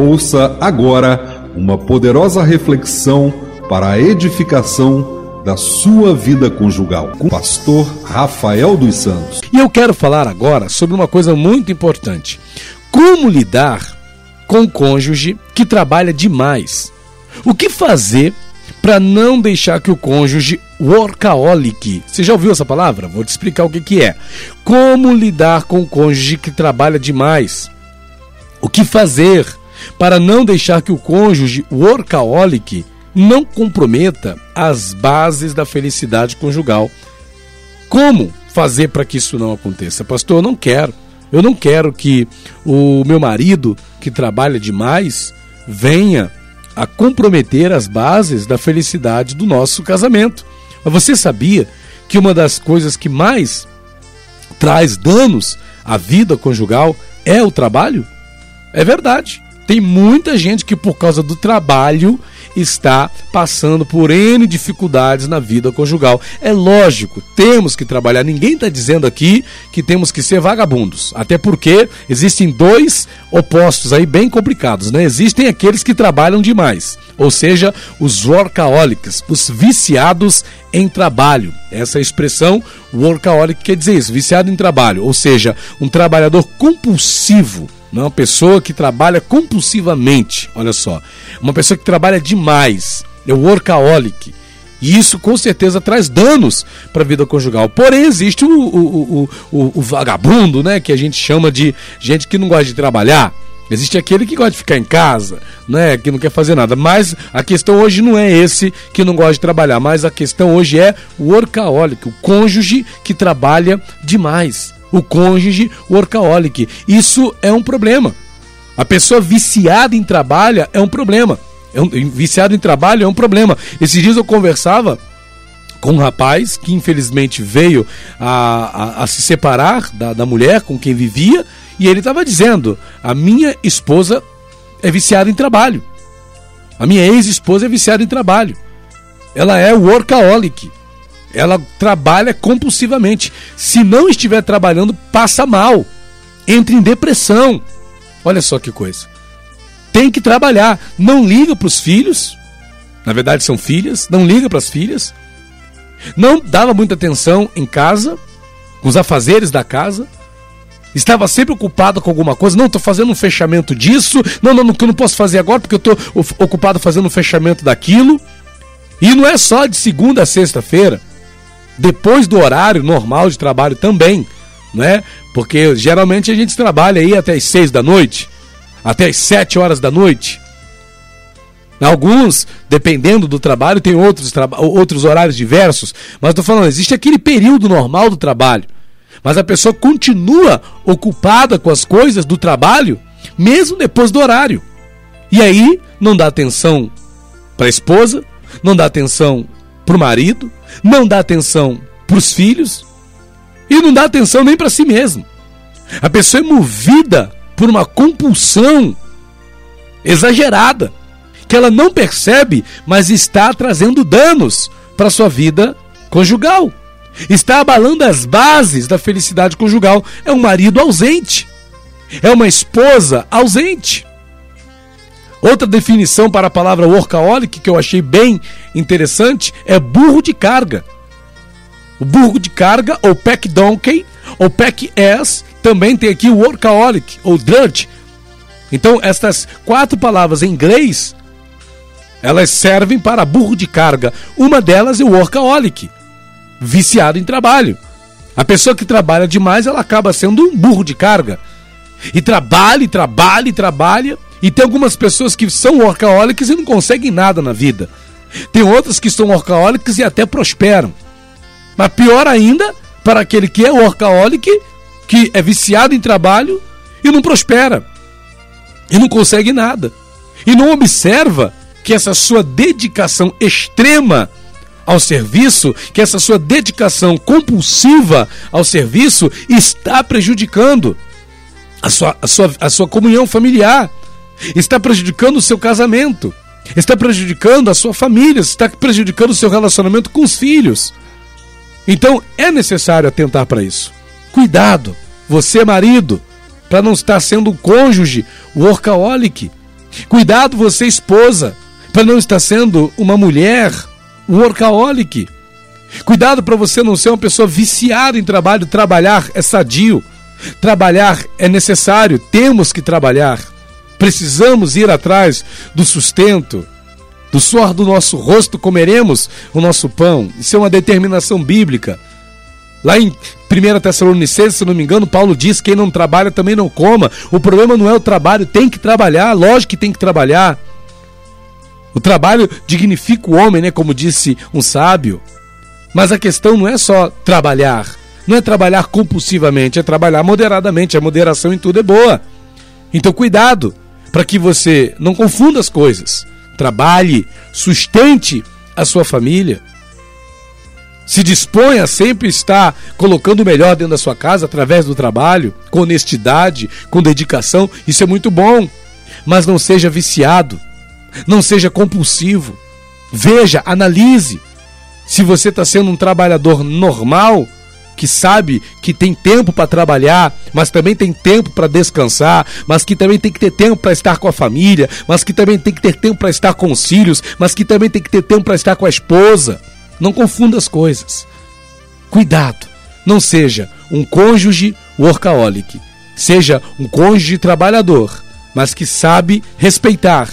Ouça agora uma poderosa reflexão para a edificação da sua vida conjugal com o pastor Rafael dos Santos. E eu quero falar agora sobre uma coisa muito importante: como lidar com o cônjuge que trabalha demais. O que fazer para não deixar que o cônjuge workaholic. Você já ouviu essa palavra? Vou te explicar o que, que é. Como lidar com o cônjuge que trabalha demais. O que fazer para não deixar que o cônjuge workaholic não comprometa as bases da felicidade conjugal. Como fazer para que isso não aconteça? Pastor, eu não quero. Eu não quero que o meu marido, que trabalha demais, venha a comprometer as bases da felicidade do nosso casamento. Mas você sabia que uma das coisas que mais traz danos à vida conjugal é o trabalho? É verdade. Tem muita gente que, por causa do trabalho, está passando por N dificuldades na vida conjugal. É lógico, temos que trabalhar. Ninguém está dizendo aqui que temos que ser vagabundos. Até porque existem dois opostos aí bem complicados, né? Existem aqueles que trabalham demais, ou seja, os workaholics, os viciados em trabalho. Essa expressão workaholic quer dizer isso, viciado em trabalho, ou seja, um trabalhador compulsivo não é uma pessoa que trabalha compulsivamente, olha só. Uma pessoa que trabalha demais, é o workaholic. E isso com certeza traz danos para a vida conjugal. Porém, existe o, o, o, o, vagabundo, né? Que a gente chama de gente que não gosta de trabalhar. Existe aquele que gosta de ficar em casa, né? Que não quer fazer nada. Mas a questão hoje não é esse que não gosta de trabalhar, mas a questão hoje é o workaholic, o cônjuge que trabalha demais o cônjuge workaholic. Isso é um problema. A pessoa viciada em trabalho é um problema. É um, viciado em trabalho é um problema. Esses dias eu conversava com um rapaz que infelizmente veio a, a, a se separar da, da mulher com quem vivia e ele estava dizendo: a minha esposa é viciada em trabalho. A minha ex-esposa é viciada em trabalho. Ela é workaholic. Ela trabalha compulsivamente. Se não estiver trabalhando, passa mal. Entra em depressão. Olha só que coisa. Tem que trabalhar. Não liga para os filhos. Na verdade, são filhas. Não liga para as filhas. Não dava muita atenção em casa, com os afazeres da casa. Estava sempre ocupado com alguma coisa. Não, estou fazendo um fechamento disso. Não, não, não, que eu não posso fazer agora porque eu estou ocupado fazendo um fechamento daquilo. E não é só de segunda a sexta-feira depois do horário normal de trabalho também, né? Porque geralmente a gente trabalha aí até as seis da noite, até as sete horas da noite. Alguns, dependendo do trabalho, tem outros, outros horários diversos, mas estou falando, existe aquele período normal do trabalho. Mas a pessoa continua ocupada com as coisas do trabalho, mesmo depois do horário. E aí não dá atenção para a esposa, não dá atenção para o marido, não dá atenção para os filhos e não dá atenção nem para si mesmo. A pessoa é movida por uma compulsão exagerada que ela não percebe, mas está trazendo danos para sua vida conjugal. Está abalando as bases da felicidade conjugal. É um marido ausente. É uma esposa ausente. Outra definição para a palavra workaholic que eu achei bem interessante é burro de carga. O burro de carga, ou pack donkey, ou pack ass, também tem aqui o workaholic, ou drudge. Então, estas quatro palavras em inglês, elas servem para burro de carga. Uma delas é o workaholic, viciado em trabalho. A pessoa que trabalha demais, ela acaba sendo um burro de carga. E trabalha, e trabalha, e trabalha e tem algumas pessoas que são workaholics e não conseguem nada na vida. Tem outras que são workaholics e até prosperam. Mas pior ainda, para aquele que é workaholic, que é viciado em trabalho e não prospera. E não consegue nada. E não observa que essa sua dedicação extrema ao serviço, que essa sua dedicação compulsiva ao serviço está prejudicando a sua, a sua, a sua comunhão familiar está prejudicando o seu casamento, está prejudicando a sua família, está prejudicando o seu relacionamento com os filhos. Então é necessário atentar para isso. Cuidado, você marido, para não estar sendo um cônjuge workaholic. Cuidado você esposa, para não estar sendo uma mulher workaholic. Cuidado para você não ser uma pessoa viciada em trabalho. Trabalhar é sadio. Trabalhar é necessário. Temos que trabalhar. Precisamos ir atrás do sustento. Do suor do nosso rosto comeremos o nosso pão. Isso é uma determinação bíblica. Lá em 1 Tessalonicenses, se não me engano, Paulo diz: quem não trabalha também não coma. O problema não é o trabalho, tem que trabalhar, lógico que tem que trabalhar. O trabalho dignifica o homem, né? Como disse um sábio. Mas a questão não é só trabalhar, não é trabalhar compulsivamente, é trabalhar moderadamente. A moderação em tudo é boa. Então, cuidado para que você não confunda as coisas. Trabalhe, sustente a sua família. Se dispõe a sempre estar colocando o melhor dentro da sua casa através do trabalho, com honestidade, com dedicação. Isso é muito bom. Mas não seja viciado não seja compulsivo. Veja, analise. Se você está sendo um trabalhador normal, que sabe que tem tempo para trabalhar, mas também tem tempo para descansar, mas que também tem que ter tempo para estar com a família, mas que também tem que ter tempo para estar com os filhos, mas que também tem que ter tempo para estar com a esposa. Não confunda as coisas. Cuidado, não seja um cônjuge workaholic, seja um cônjuge trabalhador, mas que sabe respeitar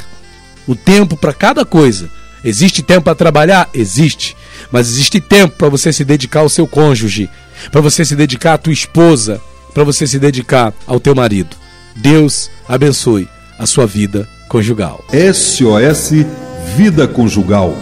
o tempo para cada coisa. Existe tempo para trabalhar? Existe. Mas existe tempo para você se dedicar ao seu cônjuge, para você se dedicar à tua esposa, para você se dedicar ao teu marido. Deus abençoe a sua vida conjugal. SOS Vida Conjugal.